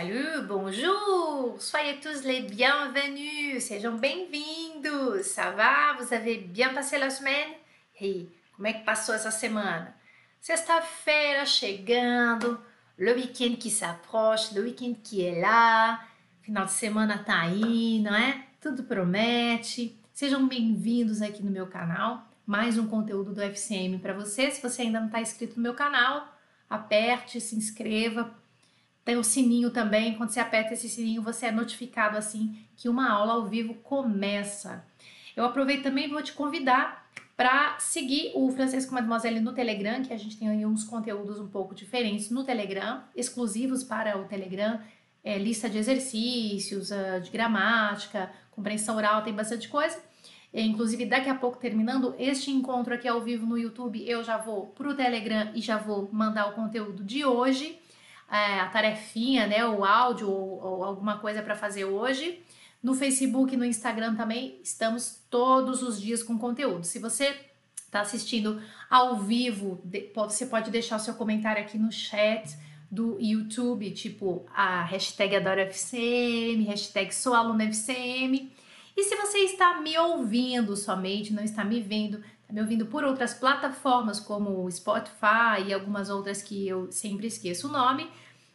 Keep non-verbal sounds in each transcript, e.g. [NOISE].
Salut, bonjour, soyez tous les bienvenus, sejam bem-vindos. Ça va? Vous avez bien passé la semaine? E como é que passou essa semana? Sexta-feira chegando, le week-end qui s'approche, le week-end qui est là, final de semana tá aí, não é? Tudo promete. Sejam bem-vindos aqui no meu canal. Mais um conteúdo do FCM para você. Se você ainda não está inscrito no meu canal, aperte, se inscreva tem o sininho também, quando você aperta esse sininho, você é notificado assim que uma aula ao vivo começa. Eu aproveito também e vou te convidar para seguir o Francisco Mademoiselle no Telegram, que a gente tem uns conteúdos um pouco diferentes no Telegram, exclusivos para o Telegram, é, lista de exercícios, uh, de gramática, compreensão oral, tem bastante coisa. É, inclusive, daqui a pouco, terminando este encontro aqui ao vivo no YouTube, eu já vou para o Telegram e já vou mandar o conteúdo de hoje é, a tarefinha, né, o áudio ou, ou alguma coisa para fazer hoje. No Facebook e no Instagram também estamos todos os dias com conteúdo. Se você está assistindo ao vivo, você pode deixar o seu comentário aqui no chat do YouTube, tipo a hashtag AdoraFCM, hashtag SouAlunaFCM. E se você está me ouvindo somente, não está me vendo, me ouvindo por outras plataformas como Spotify e algumas outras que eu sempre esqueço o nome,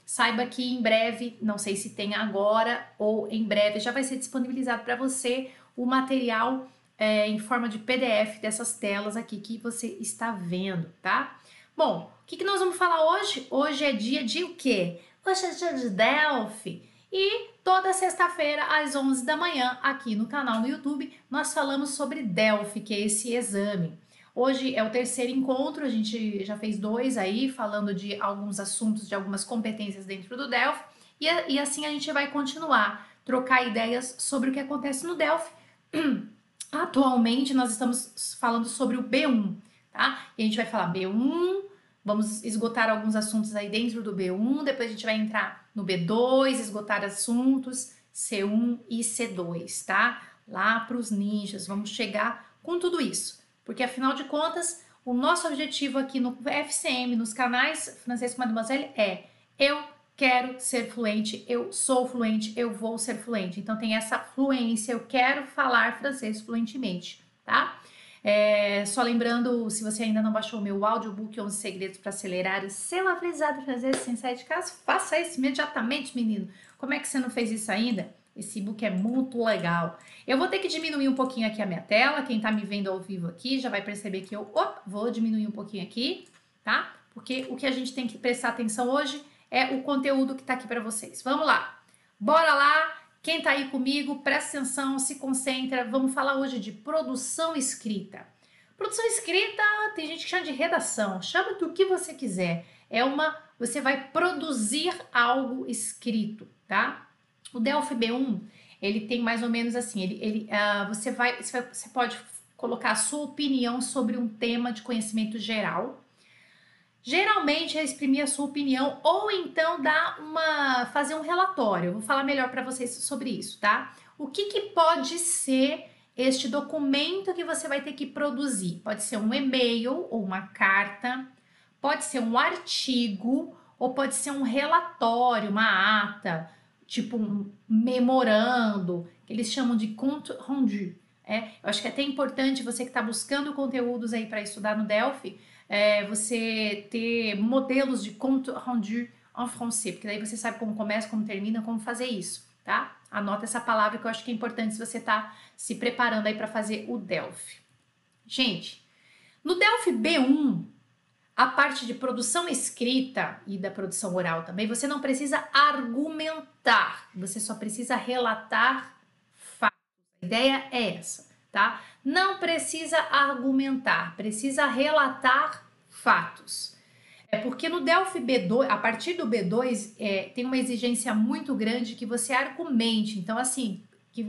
Saiba que em breve, não sei se tem agora ou em breve, já vai ser disponibilizado para você o material é, em forma de PDF dessas telas aqui que você está vendo, tá? Bom, o que, que nós vamos falar hoje? Hoje é dia de o quê? Hoje é dia de Delphi. E toda sexta-feira, às 11 da manhã, aqui no canal no YouTube, nós falamos sobre Delphi, que é esse exame. Hoje é o terceiro encontro, a gente já fez dois aí, falando de alguns assuntos, de algumas competências dentro do Delphi, e, e assim a gente vai continuar, trocar ideias sobre o que acontece no Delphi. [CLEARS THROAT] Atualmente nós estamos falando sobre o B1, tá? E a gente vai falar B1, vamos esgotar alguns assuntos aí dentro do B1, depois a gente vai entrar no B2, esgotar assuntos C1 e C2, tá? Lá para os ninjas, vamos chegar com tudo isso porque afinal de contas, o nosso objetivo aqui no FCM, nos canais Francês com Mademoiselle é eu quero ser fluente, eu sou fluente, eu vou ser fluente. Então tem essa fluência, eu quero falar francês fluentemente, tá? É, só lembrando, se você ainda não baixou o meu audiobook 11 Segredos para Acelerar o seu aprendizado francês sem sair de casa, faça isso imediatamente, menino. Como é que você não fez isso ainda? Esse e-book é muito legal. Eu vou ter que diminuir um pouquinho aqui a minha tela. Quem tá me vendo ao vivo aqui já vai perceber que eu opa, vou diminuir um pouquinho aqui, tá? Porque o que a gente tem que prestar atenção hoje é o conteúdo que tá aqui para vocês. Vamos lá. Bora lá. Quem tá aí comigo, presta atenção, se concentra. Vamos falar hoje de produção escrita. Produção escrita, tem gente que chama de redação. Chama do que você quiser. É uma, você vai produzir algo escrito, tá? O Delphi B1, ele tem mais ou menos assim, ele, ele, uh, você, vai, você, vai, você pode colocar a sua opinião sobre um tema de conhecimento geral. Geralmente é exprimir a sua opinião ou então dar uma fazer um relatório. Eu vou falar melhor para vocês sobre isso, tá? O que, que pode ser este documento que você vai ter que produzir? Pode ser um e-mail ou uma carta, pode ser um artigo ou pode ser um relatório, uma ata, tipo um memorando, que eles chamam de compte rendu. É, eu acho que é até importante você que está buscando conteúdos aí para estudar no Delphi, é, você ter modelos de compte rendu en français, porque daí você sabe como começa, como termina, como fazer isso, tá? Anota essa palavra que eu acho que é importante se você está se preparando aí para fazer o Delphi. Gente, no Delphi B1, a parte de produção escrita e da produção oral também, você não precisa argumentar, você só precisa relatar fatos. A ideia é essa, tá? Não precisa argumentar, precisa relatar fatos. É porque no Delphi B2, a partir do B2, é, tem uma exigência muito grande que você argumente. Então, assim, que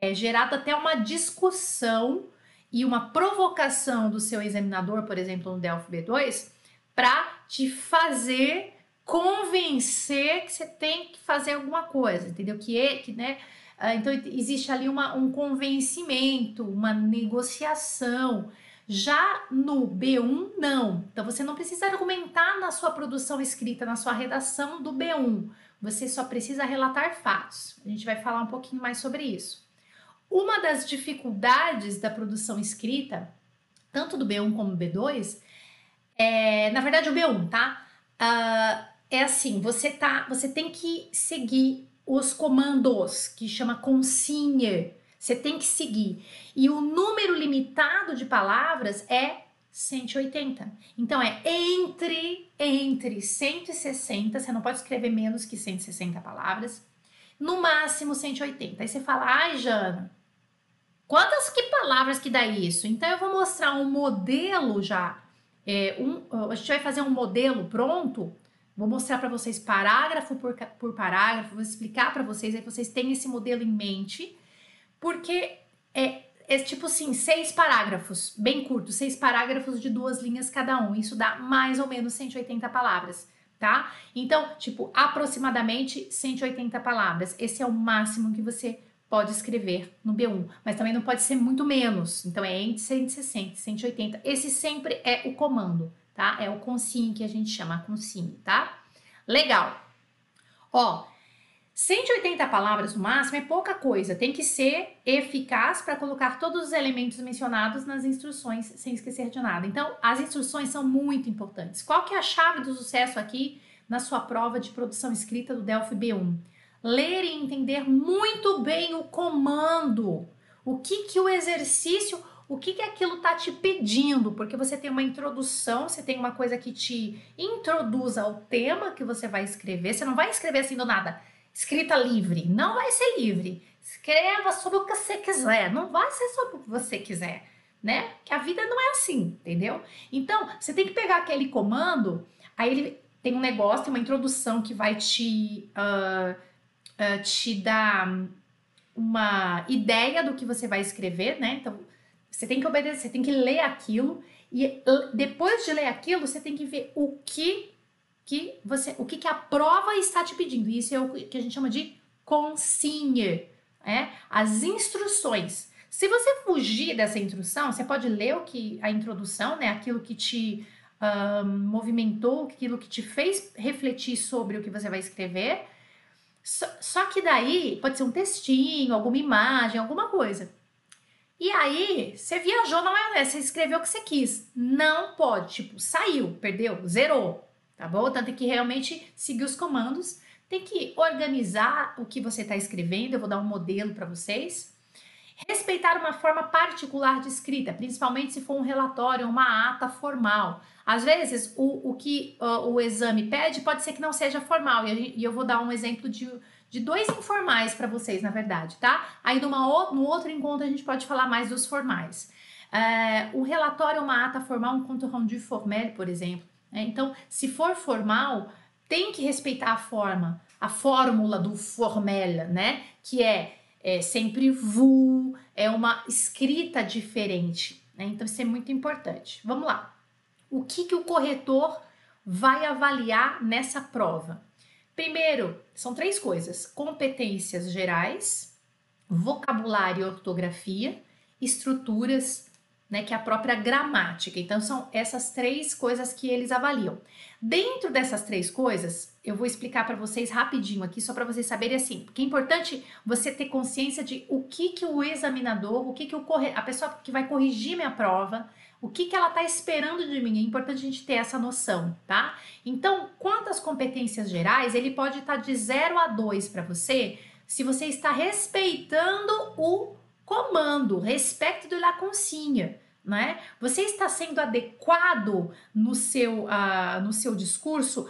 é gerada até uma discussão e uma provocação do seu examinador, por exemplo, no Delphi B2, para te fazer convencer que você tem que fazer alguma coisa, entendeu? Que é, que, né? Ah, então existe ali uma, um convencimento, uma negociação. Já no B1, não. Então você não precisa argumentar na sua produção escrita, na sua redação do B1. você só precisa relatar fatos. A gente vai falar um pouquinho mais sobre isso. Uma das dificuldades da produção escrita, tanto do B1 como do B2, é, na verdade, o B1, tá? Uh, é assim, você tá, você tem que seguir os comandos que chama consigne. Você tem que seguir. E o número limitado de palavras é 180. Então é entre entre 160, você não pode escrever menos que 160 palavras, no máximo 180. Aí você fala: "Ai, Jana, quantas que palavras que dá isso?" Então eu vou mostrar um modelo já é, um, a gente vai fazer um modelo pronto. Vou mostrar para vocês parágrafo por, por parágrafo, vou explicar para vocês, aí vocês têm esse modelo em mente, porque é, é tipo assim, seis parágrafos, bem curto, seis parágrafos de duas linhas cada um. Isso dá mais ou menos 180 palavras, tá? Então, tipo, aproximadamente 180 palavras. Esse é o máximo que você pode escrever no B1, mas também não pode ser muito menos. Então é entre 160 e 180. Esse sempre é o comando, tá? É o consigne que a gente chama consigne, tá? Legal. Ó, 180 palavras no máximo é pouca coisa, tem que ser eficaz para colocar todos os elementos mencionados nas instruções sem esquecer de nada. Então, as instruções são muito importantes. Qual que é a chave do sucesso aqui na sua prova de produção escrita do Delphi B1? Ler e entender muito bem o comando. O que que o exercício, o que que aquilo tá te pedindo, porque você tem uma introdução, você tem uma coisa que te introduz ao tema que você vai escrever. Você não vai escrever assim do nada escrita livre. Não vai ser livre. Escreva sobre o que você quiser. Não vai ser sobre o que você quiser, né? Que a vida não é assim, entendeu? Então, você tem que pegar aquele comando, aí ele tem um negócio, tem uma introdução que vai te, uh, uh, te dar uma ideia do que você vai escrever, né? Então, você tem que obedecer, você tem que ler aquilo e depois de ler aquilo, você tem que ver o que que você, o que, que a prova está te pedindo. Isso é o que a gente chama de consigne, é? As instruções. Se você fugir dessa instrução, você pode ler o que a introdução, né? Aquilo que te um, movimentou, aquilo que te fez refletir sobre o que você vai escrever. Só, só que daí pode ser um textinho, alguma imagem, alguma coisa. E aí, você viajou na maionese, você escreveu o que você quis. Não pode, tipo, saiu, perdeu, zerou tá bom? Então tem que realmente seguir os comandos, tem que organizar o que você está escrevendo. Eu vou dar um modelo para vocês. Respeitar uma forma particular de escrita, principalmente se for um relatório, uma ata formal. Às vezes, o, o que uh, o exame pede pode ser que não seja formal, e, e eu vou dar um exemplo de, de dois informais para vocês, na verdade, tá? Aí, numa, no outro encontro, a gente pode falar mais dos formais. Uh, o relatório é uma ata formal, um compte rendu formel, por exemplo. Né? Então, se for formal, tem que respeitar a forma, a fórmula do formel, né? Que é, é sempre vous, é uma escrita diferente. Né? Então, isso é muito importante. Vamos lá. O que, que o corretor vai avaliar nessa prova? Primeiro, são três coisas: competências gerais, vocabulário e ortografia, estruturas né, que é a própria gramática. Então, são essas três coisas que eles avaliam. Dentro dessas três coisas, eu vou explicar para vocês rapidinho aqui, só para vocês saberem assim, porque é importante você ter consciência de o que, que o examinador, o que, que o corre... a pessoa que vai corrigir minha prova, o que, que ela está esperando de mim. É importante a gente ter essa noção, tá? Então, quantas competências gerais, ele pode estar tá de 0 a 2 para você, se você está respeitando o comando, respeito de la consigne. Né? Você está sendo adequado no seu, uh, no seu discurso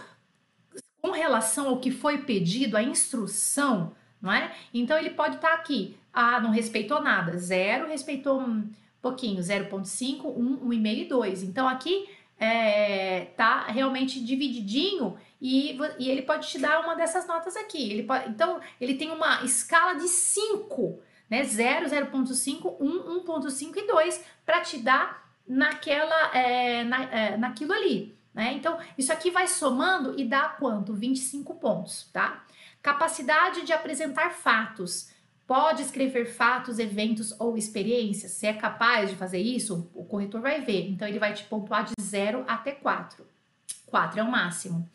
com relação ao que foi pedido, a instrução, não é? Então ele pode estar aqui, ah, não respeitou nada, zero, respeitou um pouquinho, 0.5, 1, 1,5 e 2. Então aqui é, tá realmente divididinho e, e ele pode te dar uma dessas notas aqui. Ele pode, então ele tem uma escala de 5 né? 0, 0.5, 1, 1.5 e 2 para te dar naquela, é, na, é, naquilo ali. Né? Então, isso aqui vai somando e dá quanto? 25 pontos, tá? Capacidade de apresentar fatos. Pode escrever fatos, eventos ou experiências. Se é capaz de fazer isso, o corretor vai ver. Então, ele vai te pontuar de 0 até 4. 4 é o máximo.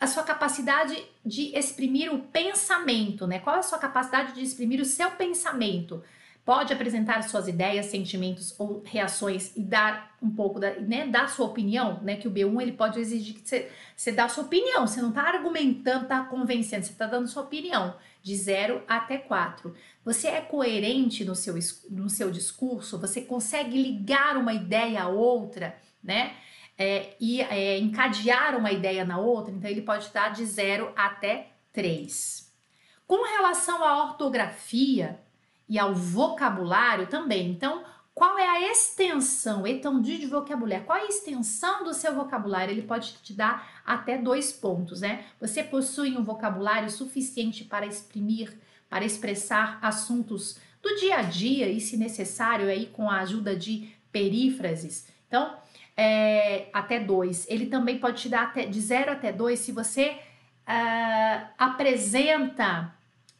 A sua capacidade de exprimir o pensamento, né? Qual é a sua capacidade de exprimir o seu pensamento? Pode apresentar suas ideias, sentimentos ou reações e dar um pouco da, né, dar sua opinião, né? Que o B1 ele pode exigir que você, você dá sua opinião. Você não está argumentando, está convencendo, você está dando sua opinião de 0 até 4. Você é coerente no seu, no seu discurso, você consegue ligar uma ideia a outra, né? É, e é, encadear uma ideia na outra, então ele pode dar de 0 até 3. Com relação à ortografia e ao vocabulário também, então, qual é a extensão, étendue de vocabulário? Qual é a extensão do seu vocabulário? Ele pode te dar até dois pontos, né? Você possui um vocabulário suficiente para exprimir, para expressar assuntos do dia a dia e, se necessário, aí com a ajuda de perífrases. Então, é, até dois. Ele também pode te dar até, de zero até dois se você uh, apresenta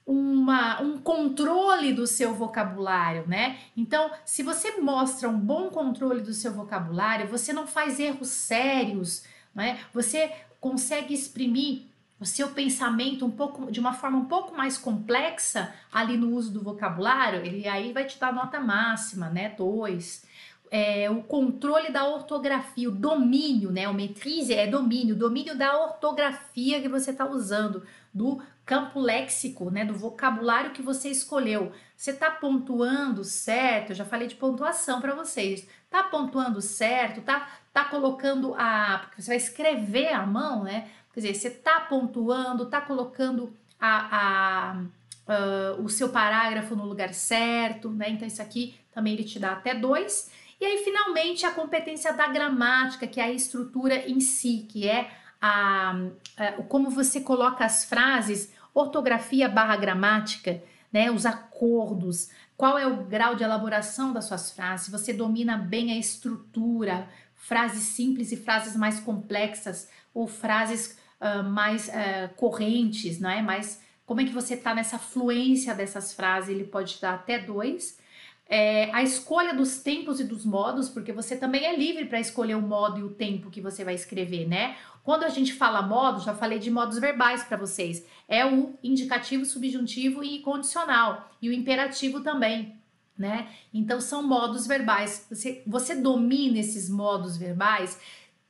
uma, um controle do seu vocabulário, né? Então, se você mostra um bom controle do seu vocabulário, você não faz erros sérios, né? Você consegue exprimir o seu pensamento um pouco de uma forma um pouco mais complexa ali no uso do vocabulário, ele aí vai te dar nota máxima, né? Dois. É, o controle da ortografia, o domínio, né? O maîtrise é domínio, domínio da ortografia que você está usando, do campo léxico, né, do vocabulário que você escolheu. Você está pontuando certo? Eu já falei de pontuação para vocês. Tá pontuando certo? Tá, tá colocando a. Porque você vai escrever à mão, né? Quer dizer, você está pontuando, está colocando a, a Uh, o seu parágrafo no lugar certo, né? Então, isso aqui também ele te dá até dois. E aí, finalmente, a competência da gramática, que é a estrutura em si, que é a, a como você coloca as frases ortografia barra gramática, né, os acordos, qual é o grau de elaboração das suas frases, você domina bem a estrutura, frases simples e frases mais complexas, ou frases uh, mais uh, correntes, não é? Mais como é que você está nessa fluência dessas frases, ele pode dar até dois. É, a escolha dos tempos e dos modos, porque você também é livre para escolher o modo e o tempo que você vai escrever, né? Quando a gente fala modo, já falei de modos verbais para vocês. É o indicativo, subjuntivo e condicional. E o imperativo também, né? Então são modos verbais. Você, você domina esses modos verbais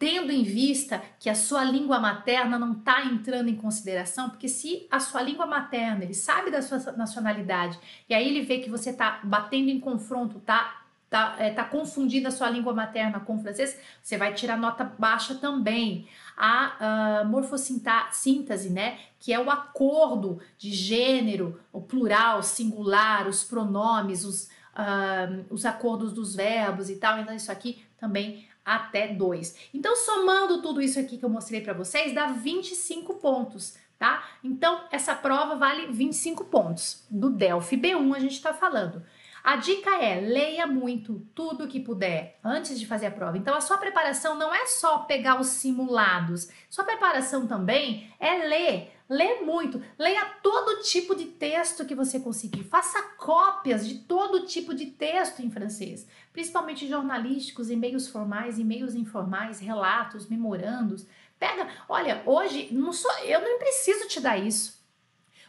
tendo em vista que a sua língua materna não está entrando em consideração, porque se a sua língua materna, ele sabe da sua nacionalidade, e aí ele vê que você está batendo em confronto, tá tá, é, tá confundindo a sua língua materna com o francês, você vai tirar nota baixa também. A uh, morfossíntese, né, que é o acordo de gênero, o plural, singular, os pronomes, os, uh, os acordos dos verbos e tal, então isso aqui também até 2. Então, somando tudo isso aqui que eu mostrei para vocês, dá 25 pontos, tá? Então, essa prova vale 25 pontos. Do Delphi B1 a gente está falando. A dica é leia muito, tudo que puder, antes de fazer a prova. Então, a sua preparação não é só pegar os simulados, sua preparação também é ler. Lê muito, leia todo tipo de texto que você conseguir, faça cópias de todo tipo de texto em francês, principalmente jornalísticos, e-mails formais, e-mails informais, relatos, memorandos. Pega, olha, hoje não sou, eu não preciso te dar isso.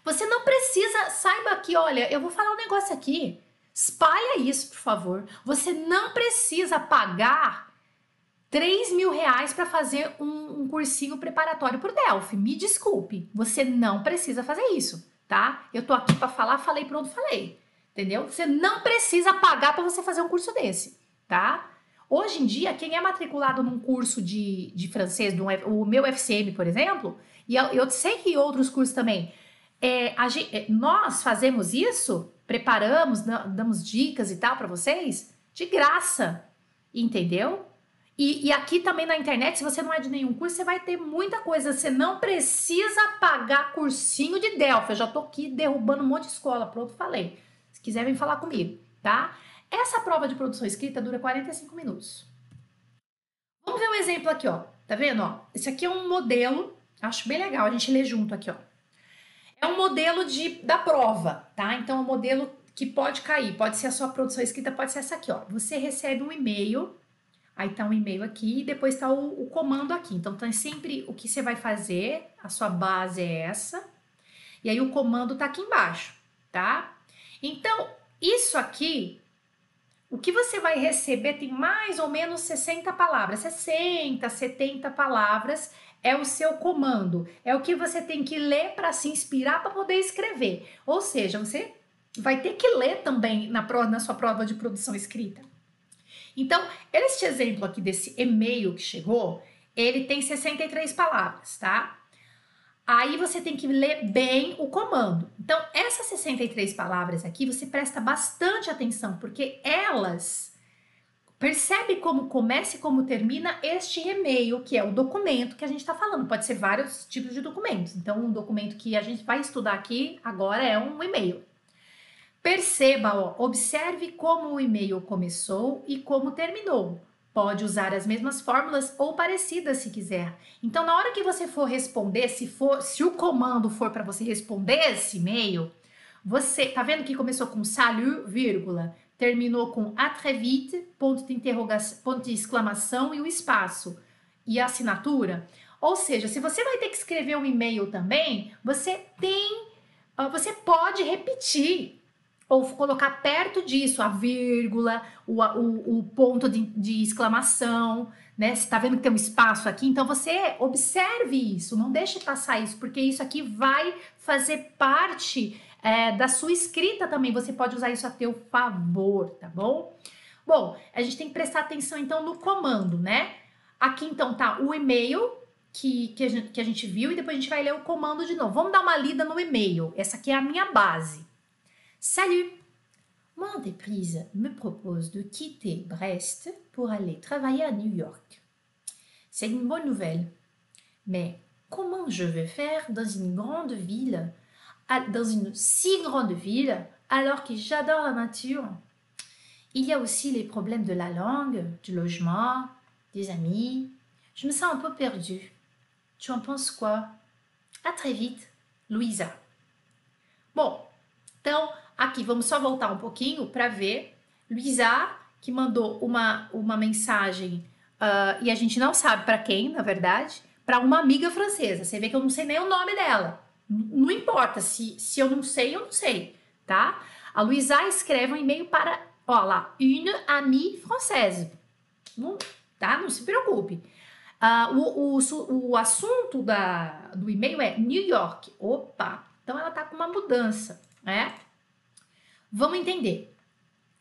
Você não precisa, saiba que, olha, eu vou falar um negócio aqui. Espalha isso, por favor. Você não precisa pagar 3 mil reais para fazer um, um, cursinho preparatório por Delphi. Me desculpe, você não precisa fazer isso, tá? Eu tô aqui para falar, falei, pronto, falei. Entendeu? Você não precisa pagar para você fazer um curso desse, tá? Hoje em dia, quem é matriculado num curso de, de francês, do, o meu FCM, por exemplo, e eu, eu sei que outros cursos também, é, a, é, nós fazemos isso preparamos, damos dicas e tal para vocês de graça, entendeu? E, e, aqui também na internet, se você não é de nenhum curso, você vai ter muita coisa. Você não precisa pagar cursinho de Delphi. Eu já tô aqui derrubando um monte de escola. Pronto, falei. Se quiser, vem falar comigo, tá? Essa prova de produção escrita dura 45 minutos. Vamos ver um exemplo aqui, ó. Tá vendo, ó? Esse aqui é um modelo. Acho bem legal a gente ler junto aqui, ó. É um modelo de, da prova, tá? Então, é um modelo que pode cair. Pode ser a sua produção escrita, pode ser essa aqui, ó. Você recebe um e-mail, Aí tá um e-mail aqui e depois tá o, o comando aqui. Então tem sempre o que você vai fazer, a sua base é essa. E aí o comando tá aqui embaixo, tá? Então, isso aqui, o que você vai receber tem mais ou menos 60 palavras, 60, 70 palavras é o seu comando, é o que você tem que ler para se inspirar para poder escrever. Ou seja, você vai ter que ler também na, prova, na sua prova de produção escrita. Então, este exemplo aqui desse e-mail que chegou, ele tem 63 palavras, tá? Aí você tem que ler bem o comando. Então, essas 63 palavras aqui, você presta bastante atenção, porque elas percebe como começa e como termina este e-mail, que é o documento que a gente está falando. Pode ser vários tipos de documentos. Então, um documento que a gente vai estudar aqui agora é um e-mail. Perceba, ó, observe como o e-mail começou e como terminou. Pode usar as mesmas fórmulas ou parecidas se quiser. Então, na hora que você for responder, se for, se o comando for para você responder esse e-mail, você tá vendo que começou com salut, vírgula, terminou com a très vite, ponto de interrogação, ponto de exclamação e o espaço e a assinatura. Ou seja, se você vai ter que escrever um e-mail também, você tem, você pode repetir ou colocar perto disso a vírgula, o, o, o ponto de, de, exclamação, né? Você está vendo que tem um espaço aqui, então você observe isso, não deixe passar isso, porque isso aqui vai fazer parte é, da sua escrita também. Você pode usar isso a teu favor, tá bom? Bom, a gente tem que prestar atenção então no comando, né? Aqui então tá o e-mail que, que, a gente, que a gente viu e depois a gente vai ler o comando de novo. Vamos dar uma lida no e-mail. Essa aqui é a minha base. Salut! Mon entreprise me propose de quitter Brest pour aller travailler à New York. C'est une bonne nouvelle. Mais comment je vais faire dans une grande ville, dans une si grande ville, alors que j'adore la nature? Il y a aussi les problèmes de la langue, du logement, des amis. Je me sens un peu perdue. Tu en penses quoi? À très vite, Louisa. Bon, donc Aqui, vamos só voltar um pouquinho para ver. Luísa, que mandou uma, uma mensagem, uh, e a gente não sabe para quem, na verdade, para uma amiga francesa. Você vê que eu não sei nem o nome dela. Não importa, se, se eu não sei, eu não sei, tá? A Luísa escreve um e-mail para, ó lá, une amie française. Não, tá? Não se preocupe. Uh, o, o, o assunto da, do e-mail é New York. Opa! Então ela tá com uma mudança, né? Vamos entender.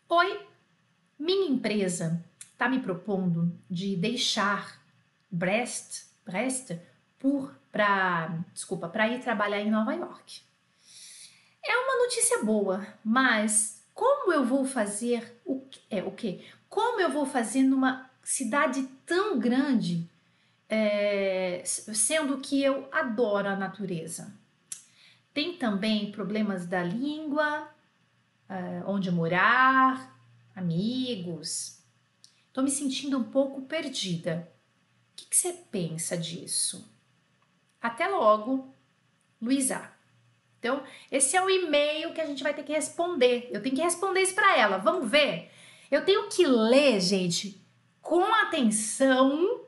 Oi, minha empresa está me propondo de deixar Brest, Brest por para, desculpa, para ir trabalhar em Nova York. É uma notícia boa, mas como eu vou fazer o é o que? Como eu vou fazer numa cidade tão grande, é, sendo que eu adoro a natureza? Tem também problemas da língua, uh, onde morar, amigos. Estou me sentindo um pouco perdida. O que, você pensa disso? Até logo, Luísa. Então, esse é o e-mail que a gente vai ter que responder. Eu tenho que responder isso para ela. Vamos ver? Eu tenho que ler, gente, com atenção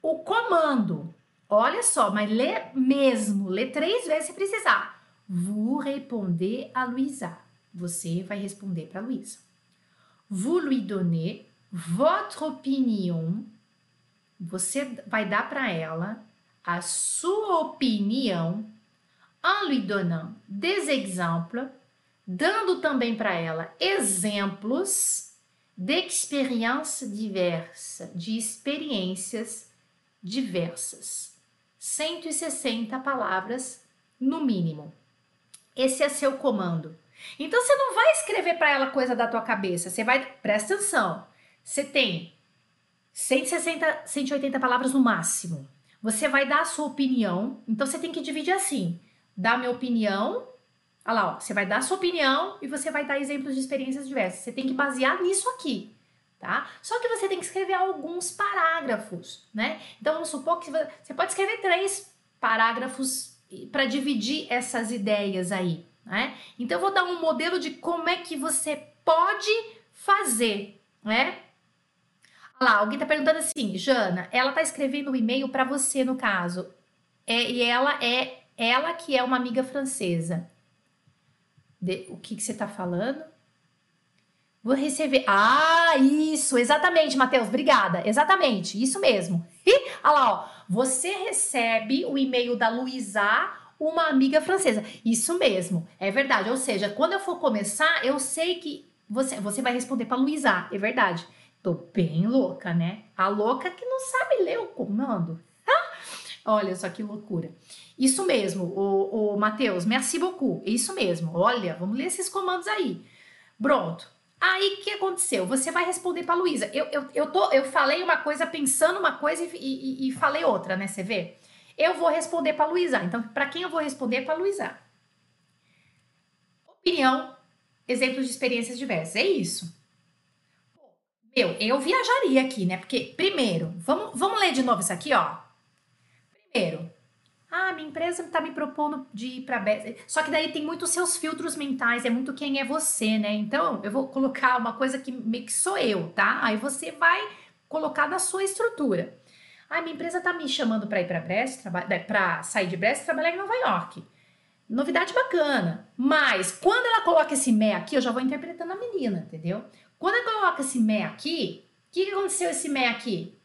o comando. Olha só, mas lê mesmo, lê três vezes se precisar. Vous répondez à Luísa. Você vai responder para Luísa. Vous lui donnez votre opinion. Você vai dar para ela a sua opinião en lui donnant des exemples, dando também para ela exemplos d'expériences diversas, de experiências diversas. 160 palavras no mínimo. Esse é seu comando. Então você não vai escrever para ela coisa da tua cabeça, você vai, presta atenção. Você tem 160, 180 palavras no máximo. Você vai dar a sua opinião, então você tem que dividir assim: dar minha opinião, olha lá, ó, você vai dar a sua opinião e você vai dar exemplos de experiências diversas. Você tem que basear nisso aqui, tá? Só que você tem que escrever alguns parágrafos, né? Então vamos supor que você pode escrever três parágrafos para dividir essas ideias aí, né? Então, eu vou dar um modelo de como é que você pode fazer, né? Lá, alguém tá perguntando assim, Jana, ela tá escrevendo um e-mail para você, no caso. É, e ela é ela que é uma amiga francesa. De, o que, que você tá falando? Vou receber. Ah, isso, exatamente, Matheus, obrigada. Exatamente, isso mesmo. E, [LAUGHS] olha lá, ó. Você recebe o e-mail da Luísa, uma amiga francesa. Isso mesmo, é verdade. Ou seja, quando eu for começar, eu sei que você, você vai responder para Luísa, é verdade. Tô bem louca, né? A louca que não sabe ler o comando. Olha só que loucura. Isso mesmo, o, o Matheus, merci beaucoup. Isso mesmo. Olha, vamos ler esses comandos aí. Pronto. Aí o que aconteceu? Você vai responder para Luísa. Eu, eu, eu, tô, eu falei uma coisa pensando uma coisa e, e, e falei outra, né? Você vê? Eu vou responder para Luísa. Então, para quem eu vou responder? Para Luísa. Opinião, exemplos de experiências diversas. É isso. Meu, eu viajaria aqui, né? Porque, primeiro, vamos, vamos ler de novo isso aqui, ó. Primeiro, ah, minha empresa está me propondo de ir para Só que daí tem muito seus filtros mentais, é muito quem é você, né? Então, eu vou colocar uma coisa que meio que sou eu, tá? Aí você vai colocar na sua estrutura. Ah, minha empresa está me chamando para ir para Brest, para sair de Brest e trabalhar em Nova York. Novidade bacana. Mas quando ela coloca esse mé aqui, eu já vou interpretando a menina, entendeu? Quando ela coloca esse mé aqui, o que, que aconteceu esse mé aqui?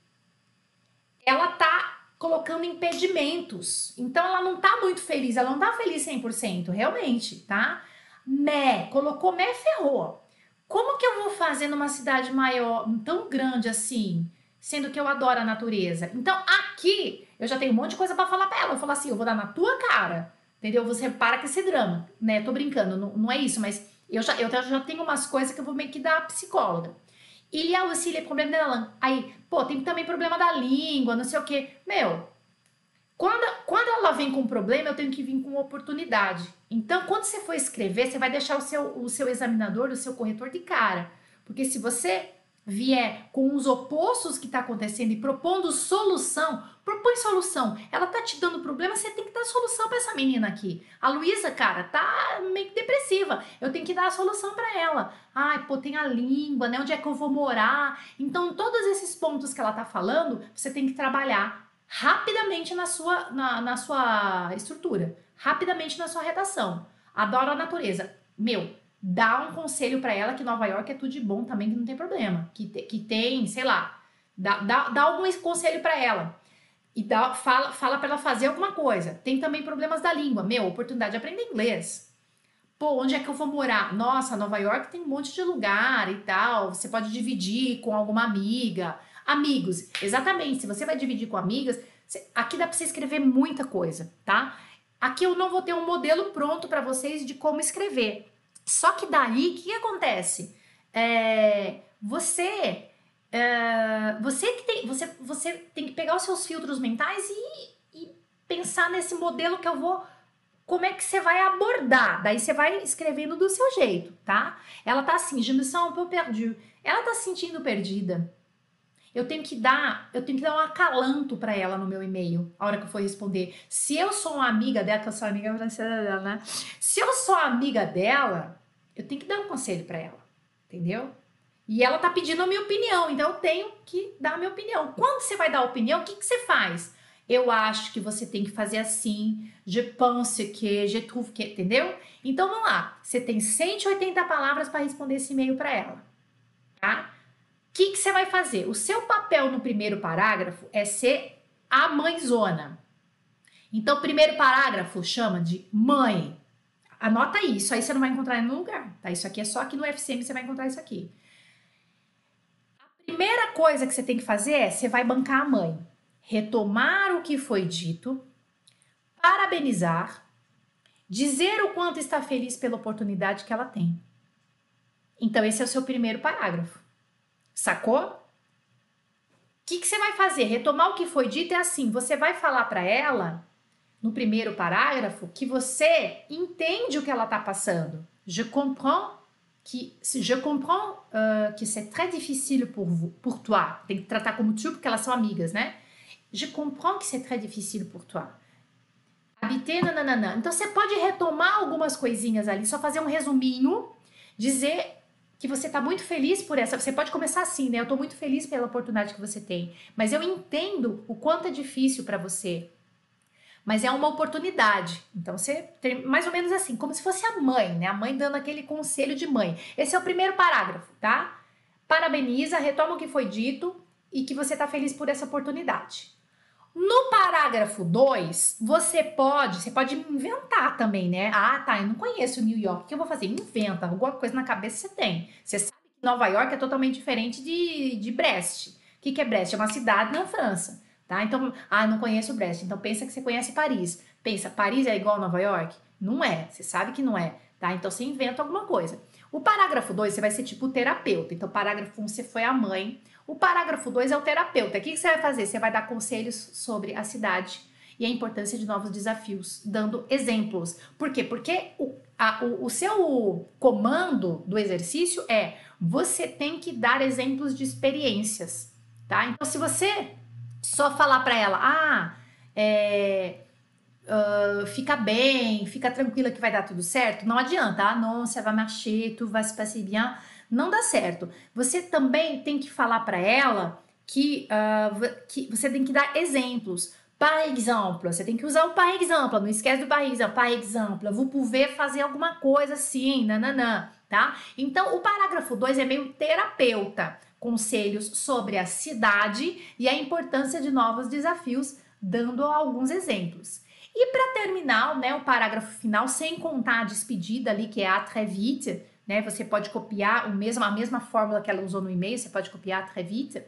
Ela tá colocando impedimentos. Então ela não tá muito feliz, ela não tá feliz 100%, realmente, tá? Mé, colocou mé, ferrou. Como que eu vou fazer numa cidade maior, tão grande assim, sendo que eu adoro a natureza? Então aqui eu já tenho um monte de coisa para falar para ela. Eu falo assim, eu vou dar na tua cara, entendeu? Você para com esse drama, né? Tô brincando, não, não é isso, mas eu já, eu já tenho umas coisas que eu vou meio que dar psicóloga. Y a aussi les problèmes de la langue. Aí, pô, tem também problema da língua, não sei o quê. Meu, quando, quando ela vem com problema, eu tenho que vir com oportunidade. Então, quando você for escrever, você vai deixar o seu, o seu examinador, o seu corretor de cara. Porque se você vier com os opostos que está acontecendo e propondo solução, propõe solução. Ela tá te dando problema, você tem que dar solução para essa menina aqui. A Luísa, cara, tá meio depressiva. Eu tenho que dar a solução para ela. Ai, pô, tem a língua, né? Onde é que eu vou morar? Então, todos esses pontos que ela tá falando, você tem que trabalhar rapidamente na sua, na, na sua estrutura, rapidamente na sua redação. Adoro a natureza. Meu, dá um conselho para ela que Nova York é tudo de bom também, que não tem problema. Que, te, que tem, sei lá, dá, dá, dá algum conselho para ela. E dá, fala, fala para ela fazer alguma coisa. Tem também problemas da língua. Meu, oportunidade de aprender inglês. Pô, onde é que eu vou morar? Nossa, Nova York tem um monte de lugar e tal. Você pode dividir com alguma amiga. Amigos, exatamente. Se você vai dividir com amigas, aqui dá para você escrever muita coisa, tá? Aqui eu não vou ter um modelo pronto para vocês de como escrever. Só que daí, o que acontece? É, você, é, você, que tem, você, você tem que pegar os seus filtros mentais e, e pensar nesse modelo que eu vou como é que você vai abordar. Daí você vai escrevendo do seu jeito, tá? Ela tá assim, je me sens peu perdue. Ela tá se sentindo perdida. Eu tenho que dar, eu tenho que dar um acalanto para ela no meu e-mail, a hora que eu for responder. Se eu sou uma amiga dela, que eu sou amiga dela, né? Se eu sou amiga dela, eu tenho que dar um conselho para ela, entendeu? E ela tá pedindo a minha opinião, então eu tenho que dar a minha opinião. Quando você vai dar a opinião, o que, que você faz? Eu acho que você tem que fazer assim, je pense que, je trouve que, entendeu? Então vamos lá, você tem 180 palavras para responder esse e-mail para ela, tá? O que, que você vai fazer? O seu papel no primeiro parágrafo é ser a mãezona. Então, primeiro parágrafo chama de mãe. Anota isso, aí você não vai encontrar em nenhum lugar, tá? Isso aqui é só aqui no FCM você vai encontrar isso aqui. A primeira coisa que você tem que fazer é você vai bancar a mãe, retomar o que foi dito, parabenizar, dizer o quanto está feliz pela oportunidade que ela tem. Então, esse é o seu primeiro parágrafo. Sacou? O que, que você vai fazer? Retomar o que foi dito é assim: você vai falar para ela no primeiro parágrafo que você entende o que ela está passando. Je comprends que je comprends uh, que c'est très difficile pour vous, pour toi. Tem que tratar como tu porque elas são amigas, né? Je comprends que c'est très difficile pour toi. Habiter, nananana. Então você pode retomar algumas coisinhas ali, só fazer um resuminho, dizer que você está muito feliz por essa. Você pode começar assim, né? Eu estou muito feliz pela oportunidade que você tem, mas eu entendo o quanto é difícil para você. Mas é uma oportunidade. Então você tem mais ou menos assim, como se fosse a mãe, né? A mãe dando aquele conselho de mãe. Esse é o primeiro parágrafo, tá? Parabeniza, retoma o que foi dito e que você está feliz por essa oportunidade. No parágrafo 2, você pode, você pode inventar também, né? Ah, tá, eu não conheço New York, o que eu vou fazer? Inventa, alguma coisa na cabeça você tem. Você sabe que Nova York é totalmente diferente de, de Brest. O que, que é Brest? É uma cidade na França, tá? Então, ah, não conheço Brest. Então pensa que você conhece Paris. Pensa, Paris é igual a Nova York? Não é, você sabe que não é, tá? Então você inventa alguma coisa. O parágrafo 2, você vai ser tipo terapeuta. Então, parágrafo 1, um, você foi a mãe. O parágrafo 2 é o terapeuta. O que, que você vai fazer? Você vai dar conselhos sobre a cidade e a importância de novos desafios, dando exemplos. Por quê? Porque o, a, o, o seu comando do exercício é você tem que dar exemplos de experiências, tá? Então, se você só falar para ela, ah, é, uh, fica bem, fica tranquila que vai dar tudo certo, não adianta, ah, não, ça va marcher, tout va se passer bien não dá certo. Você também tem que falar para ela que, uh, que você tem que dar exemplos. Par exemple, você tem que usar o par exemple, não esquece do par exemple. Par exemple, vous pouvez fazer alguma coisa assim, nananã, tá? Então, o parágrafo 2 é meio terapeuta, conselhos sobre a cidade e a importância de novos desafios, dando alguns exemplos. E para terminar, né, o parágrafo final, sem contar a despedida ali, que é a très vite, né? Você pode copiar o mesmo, a mesma fórmula que ela usou no e-mail, você pode copiar très vite.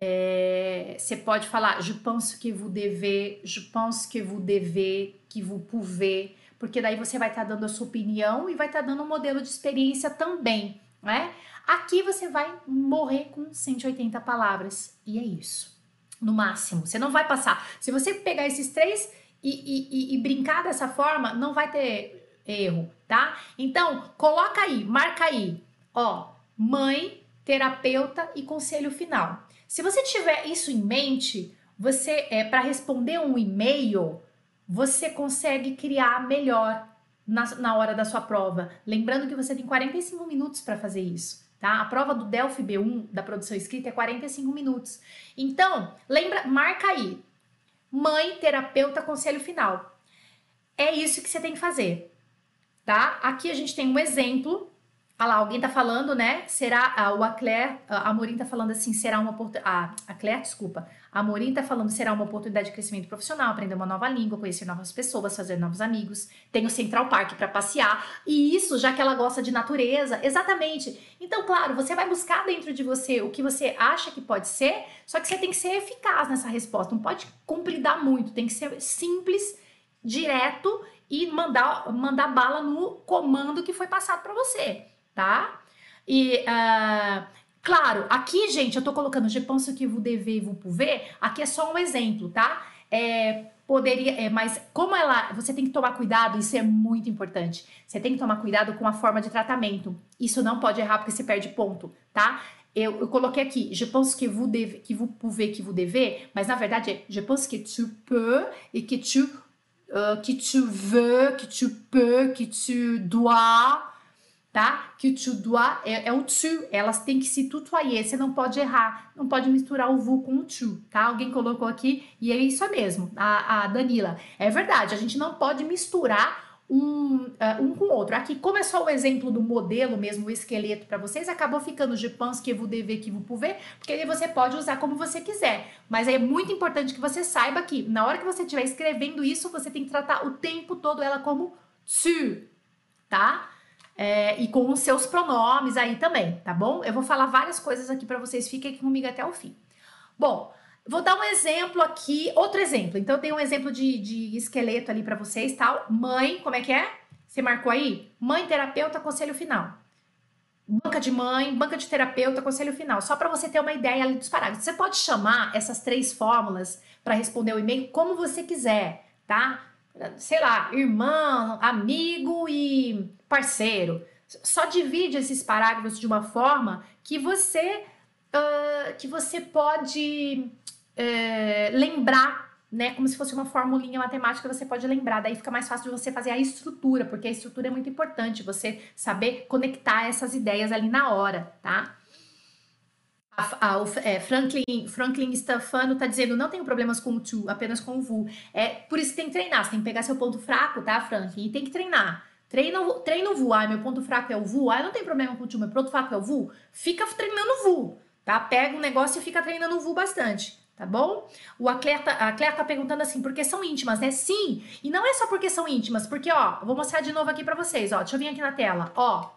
É, você pode falar je pense que vous devez, je pense que vous devez, que vous pouvez, porque daí você vai estar tá dando a sua opinião e vai estar tá dando um modelo de experiência também, né? Aqui você vai morrer com 180 palavras e é isso, no máximo. Você não vai passar. Se você pegar esses três e, e, e, e brincar dessa forma, não vai ter erro, tá? Então, coloca aí, marca aí, ó, mãe, terapeuta e conselho final. Se você tiver isso em mente, você é para responder um e-mail, você consegue criar melhor na, na hora da sua prova. Lembrando que você tem 45 minutos para fazer isso. Tá? A prova do Delphi B1 da produção escrita é 45 minutos. Então, lembra, marca aí. Mãe, terapeuta, conselho final. É isso que você tem que fazer tá? Aqui a gente tem um exemplo. Olha lá, alguém tá falando, né? Será a, o a Claire, a Morim tá falando assim, será uma oportunidade. A Claire, desculpa. A Morim tá falando será uma oportunidade de crescimento profissional, aprender uma nova língua, conhecer novas pessoas, fazer novos amigos. Tem o Central Park para passear. E isso, já que ela gosta de natureza, exatamente. Então, claro, você vai buscar dentro de você o que você acha que pode ser, só que você tem que ser eficaz nessa resposta. Não pode compridar muito, tem que ser simples, direto e mandar, mandar bala no comando que foi passado para você, tá? E, uh, claro, aqui, gente, eu tô colocando je pense que vous devez vous pouvez, aqui é só um exemplo, tá? É, poderia, é, mas como ela, você tem que tomar cuidado, isso é muito importante. Você tem que tomar cuidado com a forma de tratamento. Isso não pode errar porque você perde ponto, tá? Eu, eu coloquei aqui, je pense que vous devez, que vous pouvez, que vous devez, mas na verdade é je pense que tu peux e que tu uh, que tu veux, que tu peux, que tu dois, tá? Que tu dois é, é, o tu, elas têm que se tutoyer, você não pode errar, não pode misturar o vu com o tu, tá? Alguém colocou aqui e é isso mesmo, a, a Danila. É verdade, a gente não pode misturar um, uh, um com o outro. Aqui, como é só o exemplo do modelo mesmo, o esqueleto para vocês, acabou ficando je pense que vous devez, que vous pouvez, porque aí você pode usar como você quiser. Mas é muito importante que você saiba que na hora que você estiver escrevendo isso, você tem que tratar o tempo todo ela como tu, tá? É, e com os seus pronomes aí também, tá bom? Eu vou falar várias coisas aqui para vocês, fiquem aqui comigo até o fim. Bom, Vou dar um exemplo aqui, outro exemplo. Então, eu tenho um exemplo de, de esqueleto ali para vocês, tal. Mãe, como é que é? Você marcou aí? Mãe, terapeuta, conselho final. Banca de mãe, banca de terapeuta, conselho final. Só para você ter uma ideia ali dos parágrafos. Você pode chamar essas três fórmulas para responder o e-mail como você quiser, tá? Sei lá, irmão, amigo e parceiro. Só divide esses parágrafos de uma forma que você uh, que você pode é, lembrar né, como se fosse uma formulinha matemática, você pode lembrar, daí fica mais fácil de você fazer a estrutura, porque a estrutura é muito importante, você saber conectar essas ideias ali na hora, tá? A, a, é, Franklin, Franklin Stefano tá dizendo, não tenho problemas com o to, apenas com o vu. É por isso que tem que treinar, você tem que pegar seu ponto fraco, tá, Franklin? E tem que treinar. Treina, treina o vu, ah, meu ponto fraco é o vu, ah, não tem problema com o to, meu ponto fraco é o vu. Fica treinando o vu, tá? Pega um negócio e fica treinando o vu bastante, tá bom? O atleta, a Claire tá perguntando assim, porque são íntimas, né? Sim, e não é só porque são íntimas, porque, ó, vou mostrar de novo aqui pra vocês, ó, deixa eu vir aqui na tela, ó.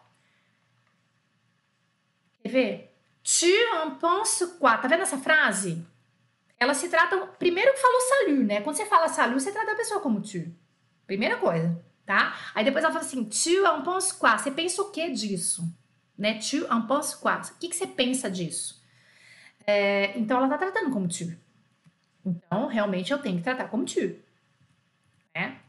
Quer ver? Tu en penses quoi? Tá vendo essa frase? Ela se trata. Primeiro que falou salut, né? Quando você fala salut, você trata a pessoa como tu. Primeira coisa, tá? Aí depois ela fala assim: Tu en penses quoi? Você pensa o que disso? Né? Tu en penses quoi? O que, que você pensa disso? É, então ela tá tratando como tu. Então, realmente eu tenho que tratar como tu. Né?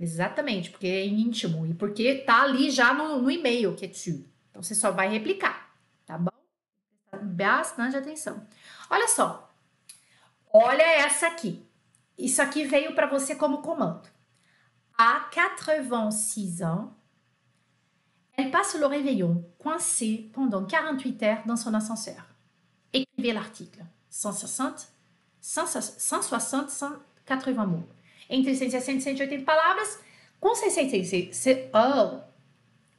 Exatamente, porque é íntimo e porque tá ali já no, no e-mail que é tu. Então você só vai replicar, tá bom? bastante atenção. Olha só. Olha essa aqui. Isso aqui veio para você como comando. À 86 ans, elle passe le réveillon coincée pendant 48 heures dans son ascenseur. Écrivez l'article. 160, 160, 180 mots. Entre 160 e 180 palavras, com 66. Oh,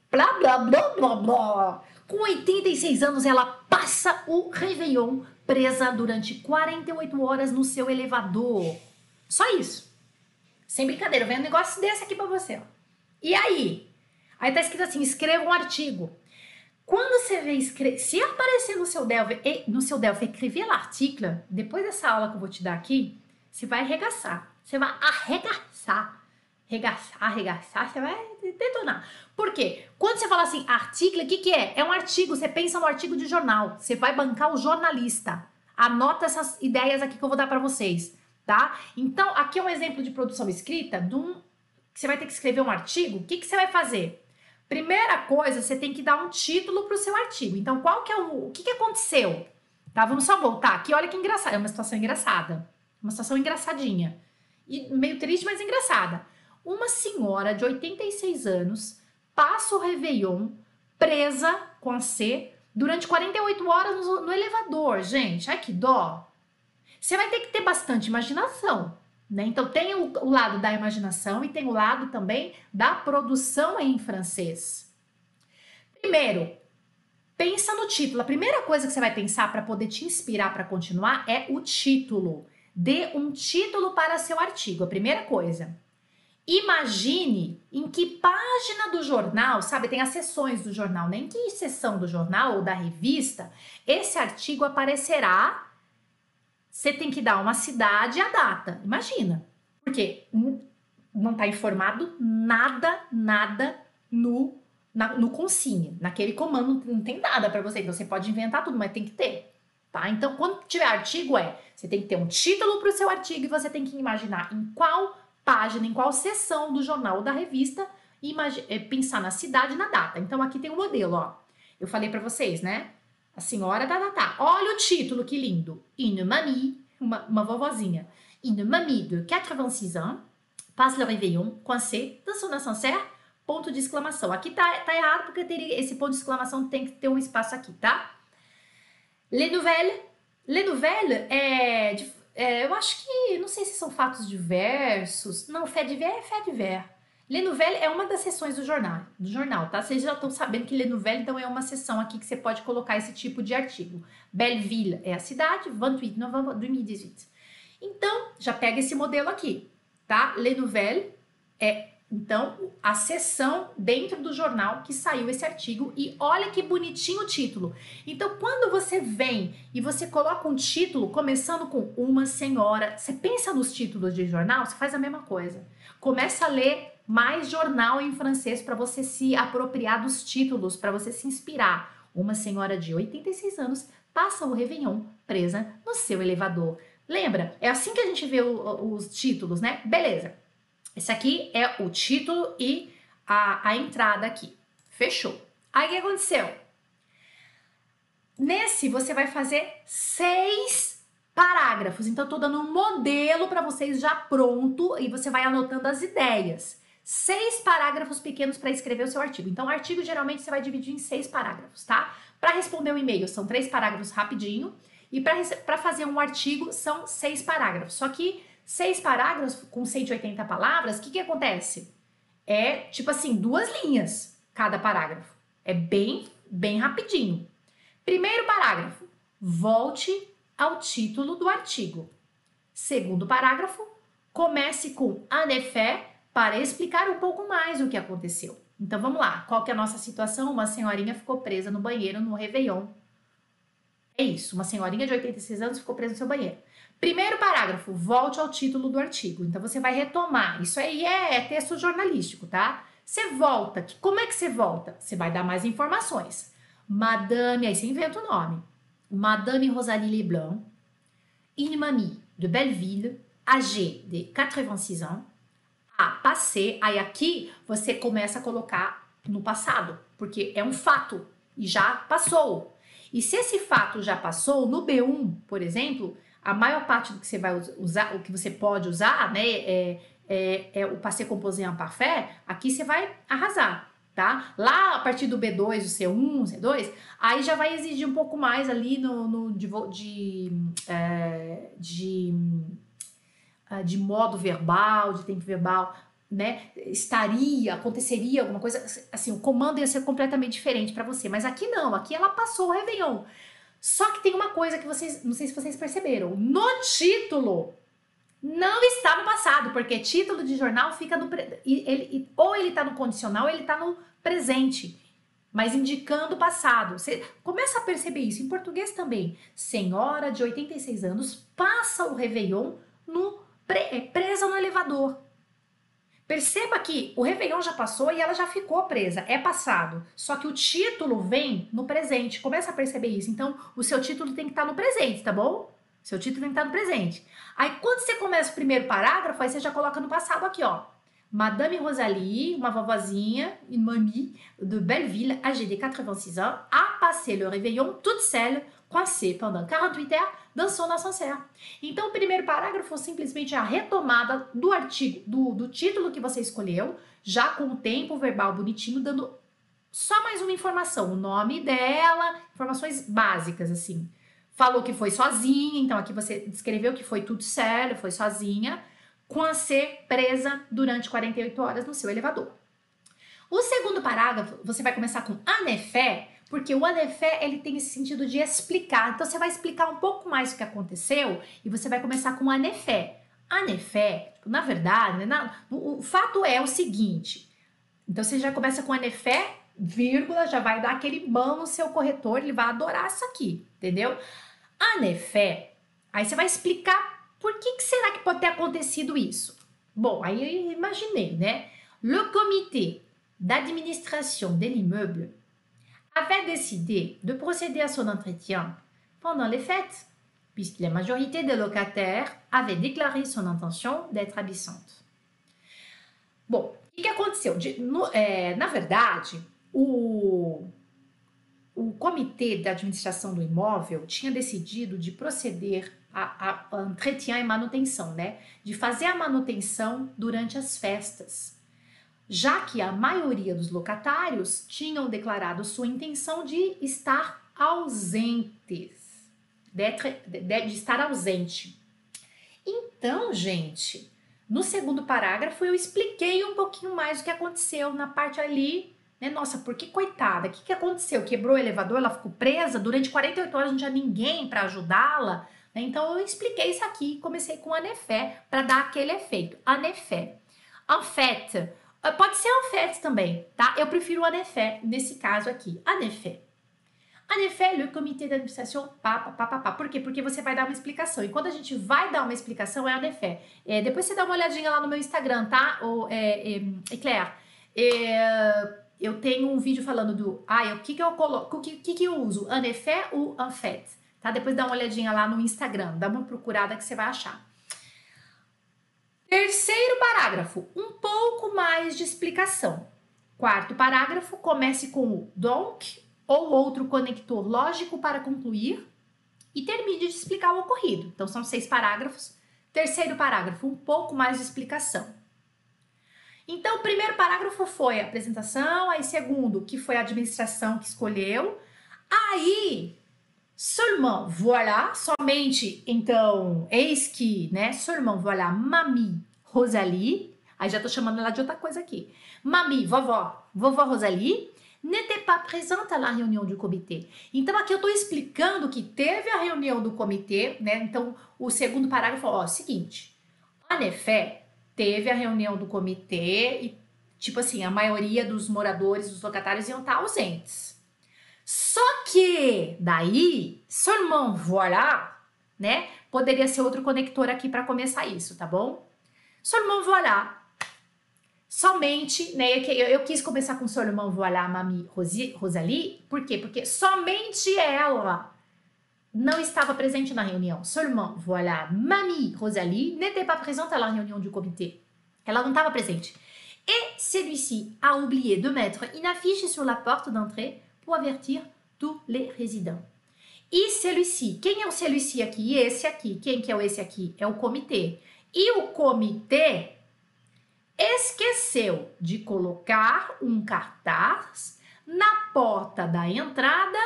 blá, blá, blá, blá, blá. Com 86 anos, ela passa o Réveillon presa durante 48 horas no seu elevador. Só isso. Sem brincadeira, vem um negócio desse aqui para você. Ó. E aí? Aí tá escrito assim: escreva um artigo. Quando você vê escrever, se aparecer no seu Delphi, no seu Delphi, escrever l'article, depois dessa aula que eu vou te dar aqui, você vai arregaçar. Você vai arregaçar regaçar, arregaçar, você vai detonar. Por quê? Quando você fala assim, artigo, o que, que é? É um artigo, você pensa no artigo de jornal, você vai bancar o jornalista. Anota essas ideias aqui que eu vou dar para vocês, tá? Então, aqui é um exemplo de produção escrita de um. Você vai ter que escrever um artigo, o que, que você vai fazer? Primeira coisa, você tem que dar um título para o seu artigo. Então, qual que é o. O que, que aconteceu? Tá? Vamos só voltar aqui. Olha que engraçado. É uma situação engraçada. Uma situação engraçadinha. E meio triste, mas engraçada uma senhora de 86 anos passa o Réveillon presa com a C durante 48 horas no, no elevador, gente. Ai, que dó. Você vai ter que ter bastante imaginação, né? Então tem o, lado da imaginação e tem o lado também da produção em francês. Primeiro, pensa no título. A primeira coisa que você vai pensar para poder te inspirar para continuar é o título. Dê um título para seu artigo. A primeira coisa. Imagine em que página do jornal, sabe, tem as sessões do jornal, nem né? que sessão do jornal ou da revista esse artigo aparecerá. Você tem que dar uma cidade e a data. Imagina. Porque não está informado nada, nada no, na, no consigne. Naquele comando não tem nada para você. Então você pode inventar tudo, mas tem que ter. Tá? Então, quando tiver artigo, é você tem que ter um título para o seu artigo e você tem que imaginar em qual página, em qual seção do jornal ou da revista é, pensar na cidade e na data. Então aqui tem o um modelo, ó. Eu falei para vocês, né? A senhora da data. Olha o título, que lindo. Une mamie, uma, uma vovozinha. Une mamie de 86 ans passe le réveillon coincé dans son ascenseur, ponto de exclamação. Aqui tá, tá errado porque teria, esse ponto de exclamação tem que ter um espaço aqui, tá? Les nouvelles. Les nouvelles é é, eu acho que, não sei se são fatos diversos. Não, fé de ver é fé de Le Nouvelle é uma das sessões do jornal, do jornal, tá? Vocês já estão sabendo que Le Nouvelle, então, é uma sessão aqui que você pode colocar esse tipo de artigo. Belleville é a cidade, 28 de novembro de 2018. Então, já pega esse modelo aqui, tá? Le Nouvelle é então, a sessão dentro do jornal que saiu esse artigo e olha que bonitinho o título. Então, quando você vem e você coloca um título começando com uma senhora, você pensa nos títulos de jornal, você faz a mesma coisa. Começa a ler mais jornal em francês para você se apropriar dos títulos, para você se inspirar. Uma senhora de 86 anos passa o Réveillon presa no seu elevador. Lembra? É assim que a gente vê o, os títulos, né? Beleza. Esse aqui é o título e a, a entrada aqui. Fechou. Aí o que aconteceu? Nesse você vai fazer seis parágrafos. Então, tô dando um modelo para vocês já pronto e você vai anotando as ideias. Seis parágrafos pequenos para escrever o seu artigo. Então, o artigo geralmente você vai dividir em seis parágrafos, tá? Para responder um e-mail são três parágrafos rapidinho e para fazer um artigo são seis parágrafos. Só que seis parágrafos com 180 palavras, o que, que acontece? É tipo assim, duas linhas cada parágrafo. É bem, bem rapidinho. Primeiro parágrafo, volte ao título do artigo. Segundo parágrafo, comece com effet para explicar um pouco mais o que aconteceu. Então vamos lá, qual que é a nossa situação? Uma senhorinha ficou presa no banheiro no Réveillon. É isso, uma senhorinha de 86 anos ficou presa no seu banheiro. Primeiro parágrafo, volte ao título do artigo. Então você vai retomar. Isso aí é, é texto jornalístico, tá? Você volta. Como é que você volta? Você vai dar mais informações. Madame, aí você inventa o nome. Madame Rosalie Leblanc, une mamie de Belleville, âgée de 86 ans, a passé. Aí aqui você começa a colocar no passado, porque é um fato e já passou. E se esse fato já passou, no B1, por exemplo, a maior parte do que você vai usar, o que você pode usar, né, é, é, é o passé composé en parfait, aqui você vai arrasar, tá? Lá a partir do B2, o C1, C2, aí já vai exigir um pouco mais ali no, no de, de, é, de, de modo verbal, de tempo verbal, né, estaria, aconteceria alguma coisa, assim, o comando ia ser completamente diferente para você, mas aqui não, aqui ela passou o Réveillon. Só que tem uma coisa que vocês, não sei se vocês perceberam, no título não está no passado, porque título de jornal fica no. Ele, ou ele está no condicional ou ele está no presente, mas indicando o passado. Você começa a perceber isso. Em português também. Senhora de 86 anos passa o Réveillon no, é, presa no elevador. Perceba que o Réveillon já passou e ela já ficou presa, é passado. Só que o título vem no presente. Começa a perceber isso. Então, o seu título tem que estar no presente, tá bom? Seu título tem que estar no presente. Aí, quando você começa o primeiro parágrafo, aí você já coloca no passado aqui, ó. Madame Rosalie, uma vovozinha, une mamie de Belleville, âgée de 86 ans, a passé le réveillon toute seule, coincée pendant 48 heures dans son ascenseur. Então, o primeiro parágrafo simplesmente é a retomada do artigo, do, do título que você escolheu, já com o tempo verbal bonitinho, dando só mais uma informação, o nome dela, informações básicas, assim. Falou que foi sozinha, então aqui você descreveu que foi tudo sério, foi sozinha, com a ser presa durante 48 horas no seu elevador. O segundo parágrafo, você vai começar com anefé, porque o anefé ele tem esse sentido de explicar. Então você vai explicar um pouco mais o que aconteceu e você vai começar com anefé. Anefé, na verdade, né, o, o fato é o seguinte. Então você já começa com anefé, vírgula, já vai dar aquele mão no seu corretor, ele vai adorar isso aqui, entendeu? Anefé, aí você vai explicar por que, que será que pode ter acontecido isso. Bom, aí eu imaginei, né? Le comité d'administration de l'immeuble avait décidé de procéder à son entretien pendant les fêtes, puisque la majorité des locataires avaient déclaré son intention d'être absente. Bom, o que, aconteceu? De, no, é, na verdade, o, o comitê de administração do imóvel tinha decidido de proceder a, a, a entretien e manutenção, né? De fazer a manutenção durante as festas, já que a maioria dos locatários tinham declarado sua intenção de estar ausentes, de, de, de estar ausente. Então, gente, no segundo parágrafo eu expliquei um pouquinho mais o que aconteceu na parte ali né? Nossa, por que coitada? O que, que aconteceu? Quebrou o elevador, ela ficou presa, durante 48 horas não tinha ninguém para ajudá-la. Né? Então eu expliquei isso aqui comecei com anefé para dar aquele efeito. Anefé. En fait, pode ser fait também, tá? Eu prefiro anefé nesse caso aqui. Anefé. En effet, le comité d'administration, pá, pá, pá, pá, Por quê? Porque você vai dar uma explicação. E quando a gente vai dar uma explicação, é en effet. É, depois você dá uma olhadinha lá no meu Instagram, tá? O, é, é, Eclair. É, eu tenho um vídeo falando do, ah, o que que eu coloco, o que, que que eu uso, en effet ou en fait, tá? Depois dá uma olhadinha lá no Instagram, dá uma procurada que você vai achar. Terceiro parágrafo, um pouco mais de explicação. Quarto parágrafo, comece com o donc ou outro conector lógico para concluir. e termine de explicar o ocorrido. Então, são seis parágrafos. Terceiro parágrafo, um pouco mais de explicação. Então, o primeiro parágrafo foi a apresentação, aí segundo, que foi a administração que escolheu. Aí, seulement, voilà, somente, então, eis que, né, seulement, voilà, mami, Rosalie, aí já tô chamando ela de outra coisa aqui. Mami, vovó, vovó Rosalie, n'était pas présente à la réunion du comitê. Então aqui eu estou explicando que teve a reunião do comitê, né? Então o segundo parágrafo, ó, seguinte: en effet, teve a reunião do comitê e, tipo assim, a maioria dos moradores, dos locatários iam estar ausentes. Só que daí, seulement voilà, né? Poderia ser outro conector aqui para começar isso, tá bom? Seulement voilà. Somente, né? Eu, eu quis começar com seulement voilà, Mami Rosalie, por quê? Porque somente ela não estava presente na reunião. Seulement, voilà, Mamie Rosalie n'était pas présente à la réunion du comité. Ela não estava presente. Et celui-ci a oublié de mettre une affiche sur la porte d'entrée pour avertir tous les résidents. E celui-ci, quem é o celui-ci aqui? Esse aqui. Quem que é o esse aqui? É o comitê. E o comitê esqueceu de colocar um cartaz na porta da entrada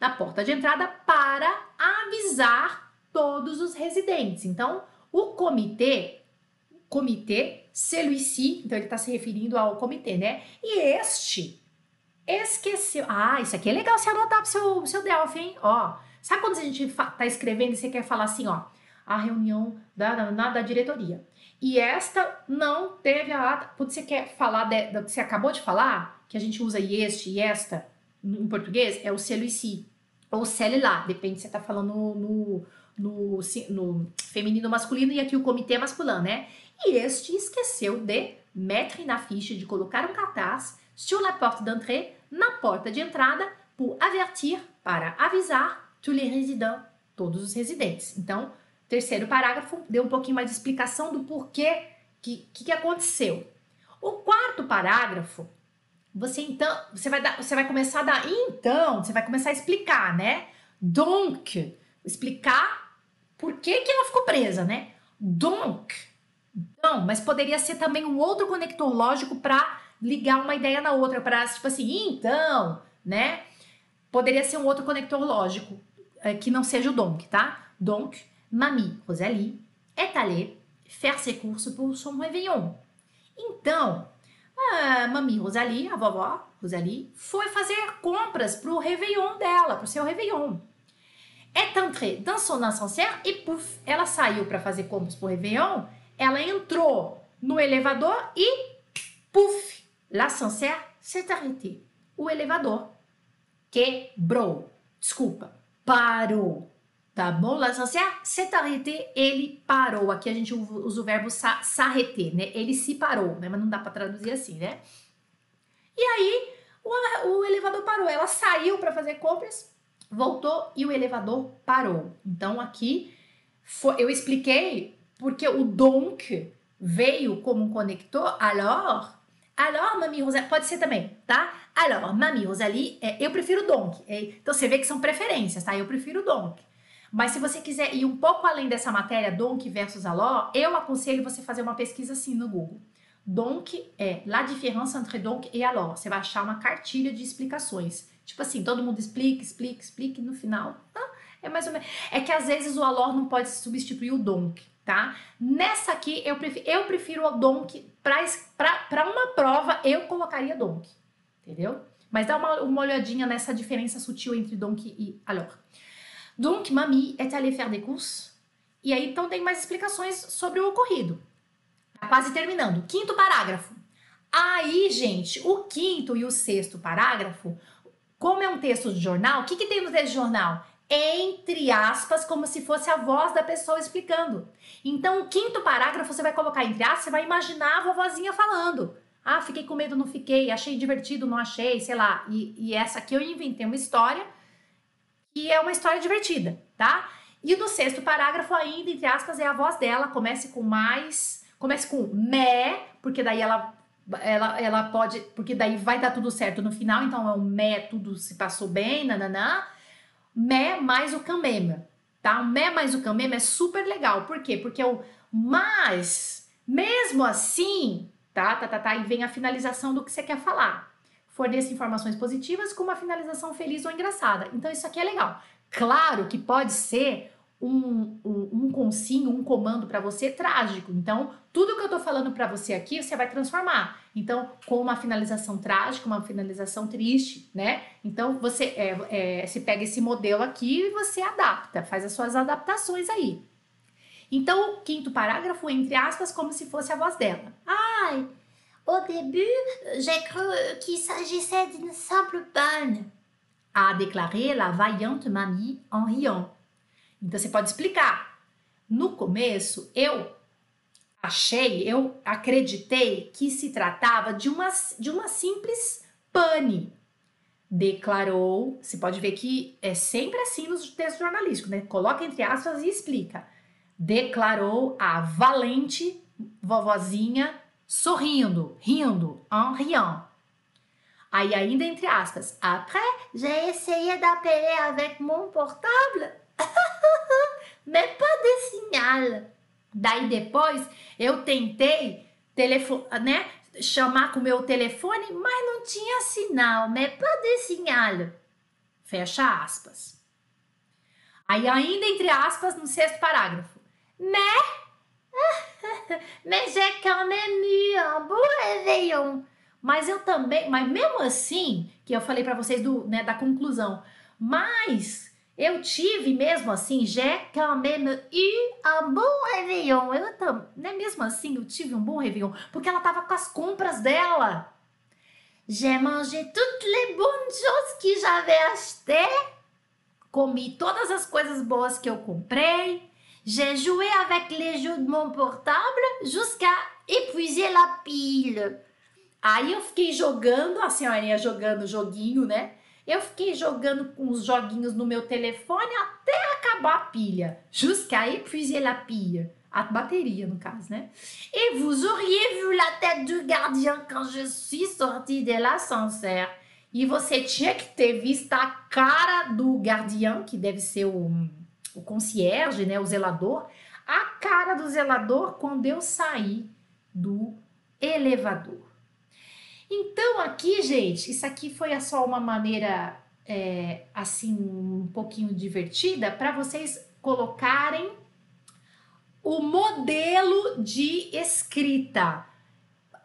na porta de entrada para avisar todos os residentes. Então, o comitê, comitê, celui-ci, então ele está se referindo ao comitê, né? E este esqueceu. Ah, isso aqui é legal você anotar pro seu, seu Delphi, hein? Ó, sabe quando a gente tá escrevendo e você quer falar assim, ó, a reunião da, da, da diretoria. E esta não teve a ata. Quando você quer falar, de, de, você acabou de falar, que a gente usa este e esta em português, é o celui-ci ou lá, depende se você tá falando no, no, no, feminino masculino e aqui o comitê é masculino, né? E este esqueceu de mettre na ficha, de colocar um cartaz sur la porte d'entrée, na porta de entrada, pour avertir, para avisar, tous les résidents, todos os residentes. Então, terceiro parágrafo deu um pouquinho mais de explicação do porquê que, que, que aconteceu. O quarto parágrafo você então, você vai dar, você vai começar a dar, então, você vai começar a explicar, né? Donc, explicar por que que ela ficou presa, né? Donc. Então, mas poderia ser também um outro conector lógico para ligar uma ideia na outra, para tipo assim, então, né? Poderia ser um outro conector lógico é, que não seja o donc, tá? Donc, mamie Rosalie est allée faire ses courses pour son réveillon. Então, a mami Rosalie, a vovó Rosalie, foi fazer compras pro Réveillon dela, pro seu Réveillon. Est entrée dans son ascenseur e puf, ela saiu para fazer compras pro Réveillon, ela entrou no elevador e puf, l'ascenseur s'est arrêté. O elevador quebrou. Desculpa, parou. Tá bom? L'ascenseur s'est arrêté, ele parou. Aqui a gente usa o verbo s'arrêter, né? Ele se parou, né? Mas não dá para traduzir assim, né? E aí o, o elevador parou. Ela saiu para fazer compras, voltou e o elevador parou. Então aqui foi, eu expliquei porque o donc veio como um conector, alors, alors, Mami Rosalie, pode ser também, tá? Alors, Mami Rosalie, é, eu prefiro donc. É, então você vê que são preferências, tá? Eu prefiro donc. Mas se você quiser ir um pouco além dessa matéria, Donk versus Aló, eu aconselho você fazer uma pesquisa assim no Google. Donk é la différence entre Donk e Aló. Você vai achar uma cartilha de explicações. Tipo assim, todo mundo explica, explica, explica e no final. Ah, é mais ou menos. É que às vezes o Aló não pode substituir o Donk, tá? Nessa aqui, eu prefiro, eu prefiro o Donk. Para uma prova, eu colocaria Donk. Entendeu? Mas dá uma, uma olhadinha nessa diferença sutil entre Donk e Aló. Donc, Mamie est allée faire des courses. E aí, então, tem mais explicações sobre o ocorrido. Tá quase terminando. Quinto parágrafo. Aí, gente, o quinto e o sexto parágrafo, como é um texto de jornal, o que, que tem no texto de jornal? Entre aspas, como se fosse a voz da pessoa explicando. Então, o quinto parágrafo você vai colocar entre aspas, você vai imaginar a vovozinha falando. Ah, fiquei com medo, não fiquei, achei divertido, não achei, sei lá. E, e essa aqui eu inventei uma história que é uma história divertida, tá? E no sexto parágrafo, ainda, entre aspas, é a voz dela, comece com mais, comece com mé, porque daí ela, ela, ela pode, porque daí vai dar tudo certo no final, então é um mé, tudo se passou bem, nananã, mé mais o camema, tá? O mais mais o même é super legal. Por quê? Porque o mas, mesmo assim, tá, tá, tá, tá, e vem a finalização do que você quer falar. Forneça informações positivas com uma finalização feliz ou engraçada. Então, isso aqui é legal. Claro que pode ser um, um, um consigno, um comando para você trágico. Então, tudo que eu tô falando para você aqui, você vai transformar. Então, com uma finalização trágica, uma finalização triste, né? Então, você é, é, se pega esse modelo aqui e você adapta, faz as suas adaptações aí. Então, o quinto parágrafo, entre aspas, como se fosse a voz dela. Ai, au début, j'ai cru qu'il s'agissait d'une simple panne. A déclaré la vaillante mamie en riant. Então você pode explicar. No começo, eu achei, eu acreditei que se tratava de uma, de uma simples pane. Declarou, você pode ver que é sempre assim nos textos jornalísticos, né? Coloca entre aspas e explica. Declarou a valente vovozinha sorrindo, rindo, en riant. Aí ainda entre aspas, après, j'ai essayé d'appeler avec mon portable, [LAUGHS] mais pas de signal. Daí depois eu tentei telefone, né, chamar com o meu telefone, mas não tinha sinal, mais pas de signal. Fecha aspas. Aí ainda entre aspas no sexto parágrafo. Mais [LAUGHS] mais j'ai quand même eu un beau réveillon. Mas eu também, mas mesmo assim, que eu falei para vocês do, né, da conclusão, mas eu tive mesmo assim, j'ai quand même eu un bon réveillon. Eu também, né, mesmo assim, eu tive um bom réveillon, porque ela tava com as compras dela. J'ai mangé toutes les bonnes choses que j'avais achetées. Comi todas as coisas boas que eu comprei. J'ai joué avec les jeux de mon portable jusqu'à épuiser la pile. Aí eu fiquei jogando, a senhorinha jogando joguinho, né? Eu fiquei jogando com os joguinhos no meu telefone até acabar a pilha. Jusqu'à épuiser la pile. A bateria, no caso, né? Vous auriez vu la tête du gardien quand je suis sortie de l'ascenseur. E você tinha que ter visto a cara do guardião, que deve ser o o concierge, né, o zelador, a cara do zelador quando eu saí do elevador. Então aqui, gente, isso aqui foi só uma maneira é, assim um pouquinho divertida para vocês colocarem o modelo de escrita.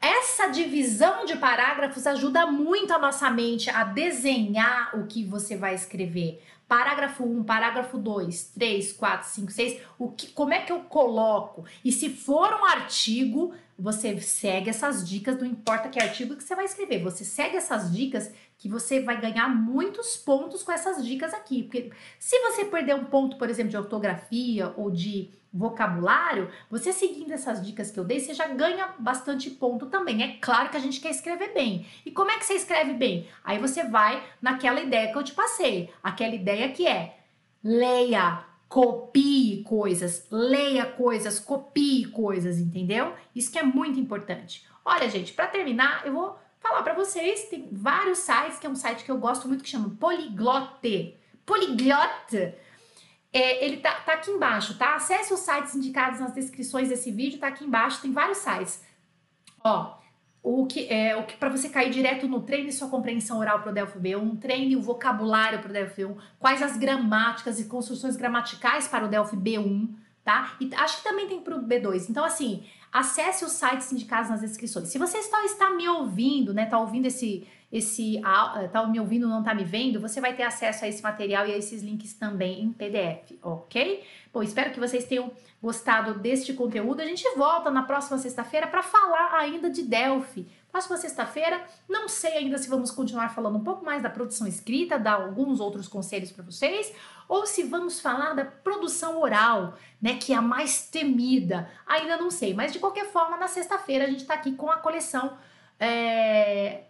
Essa divisão de parágrafos ajuda muito a nossa mente a desenhar o que você vai escrever. Parágrafo 1, parágrafo 2, 3, 4, 5, 6, o que, como é que eu coloco? E se for um artigo, você segue essas dicas, não importa que artigo que você vai escrever, você segue essas dicas que você vai ganhar muitos pontos com essas dicas aqui. Porque se você perder um ponto, por exemplo, de ortografia ou de vocabulário, você seguindo essas dicas que eu dei, você já ganha bastante ponto também. É claro que a gente quer escrever bem. E como é que você escreve bem? Aí você vai naquela ideia que eu te passei, aquela ideia que é leia, copie coisas, leia coisas, copie coisas, entendeu? Isso que é muito importante. Olha, gente, para terminar, eu vou falar para vocês, tem vários sites, que é um site que eu gosto muito que chama Poliglote. Poliglote é, ele tá, tá aqui embaixo, tá? Acesse os sites indicados nas descrições desse vídeo, tá aqui embaixo, tem vários sites. Ó, o que é o que para você cair direto no treine sua compreensão oral para o Delphi B1, treine o vocabulário para o Delphi B1, quais as gramáticas e construções gramaticais para o Delphi B1, tá? E acho que também tem para o B2. Então assim, acesse os sites indicados nas descrições. Se você só está me ouvindo, né, tá ouvindo esse esse tá me ouvindo não tá me vendo, você vai ter acesso a esse material e a esses links também em PDF, ok? Bom, espero que vocês tenham gostado deste conteúdo. A gente volta na próxima sexta-feira para falar ainda de Delphi. Próxima sexta-feira, não sei ainda se vamos continuar falando um pouco mais da produção escrita, dar alguns outros conselhos para vocês, ou se vamos falar da produção oral, né, que é a mais temida. Ainda não sei, mas de qualquer forma, na sexta-feira a gente está aqui com a coleção é,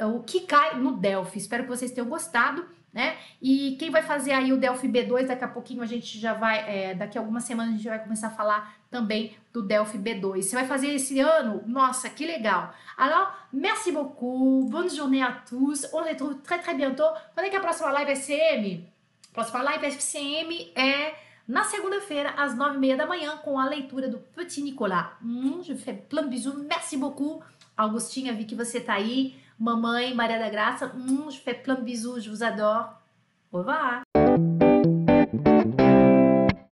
o que cai no Delphi. Espero que vocês tenham gostado, né? E quem vai fazer aí o Delphi B2, daqui a pouquinho a gente já vai, é, daqui a algumas semanas a gente vai começar a falar também do Delphi B2. Você vai fazer esse ano? Nossa, que legal! Alors, merci beaucoup, bonne journée à tous, on se retrouve très très bientôt. Quando é que a próxima live é CM? A próxima live é CM é na segunda-feira, às nove e meia da manhã, com a leitura do Petit Nicolas. Hum, je fais plein de bisous, merci beaucoup. Augustinha, vi que você tá aí. Mamãe, Maria da Graça, hum, je fais plein de bisous, je vous adore. Au revoir.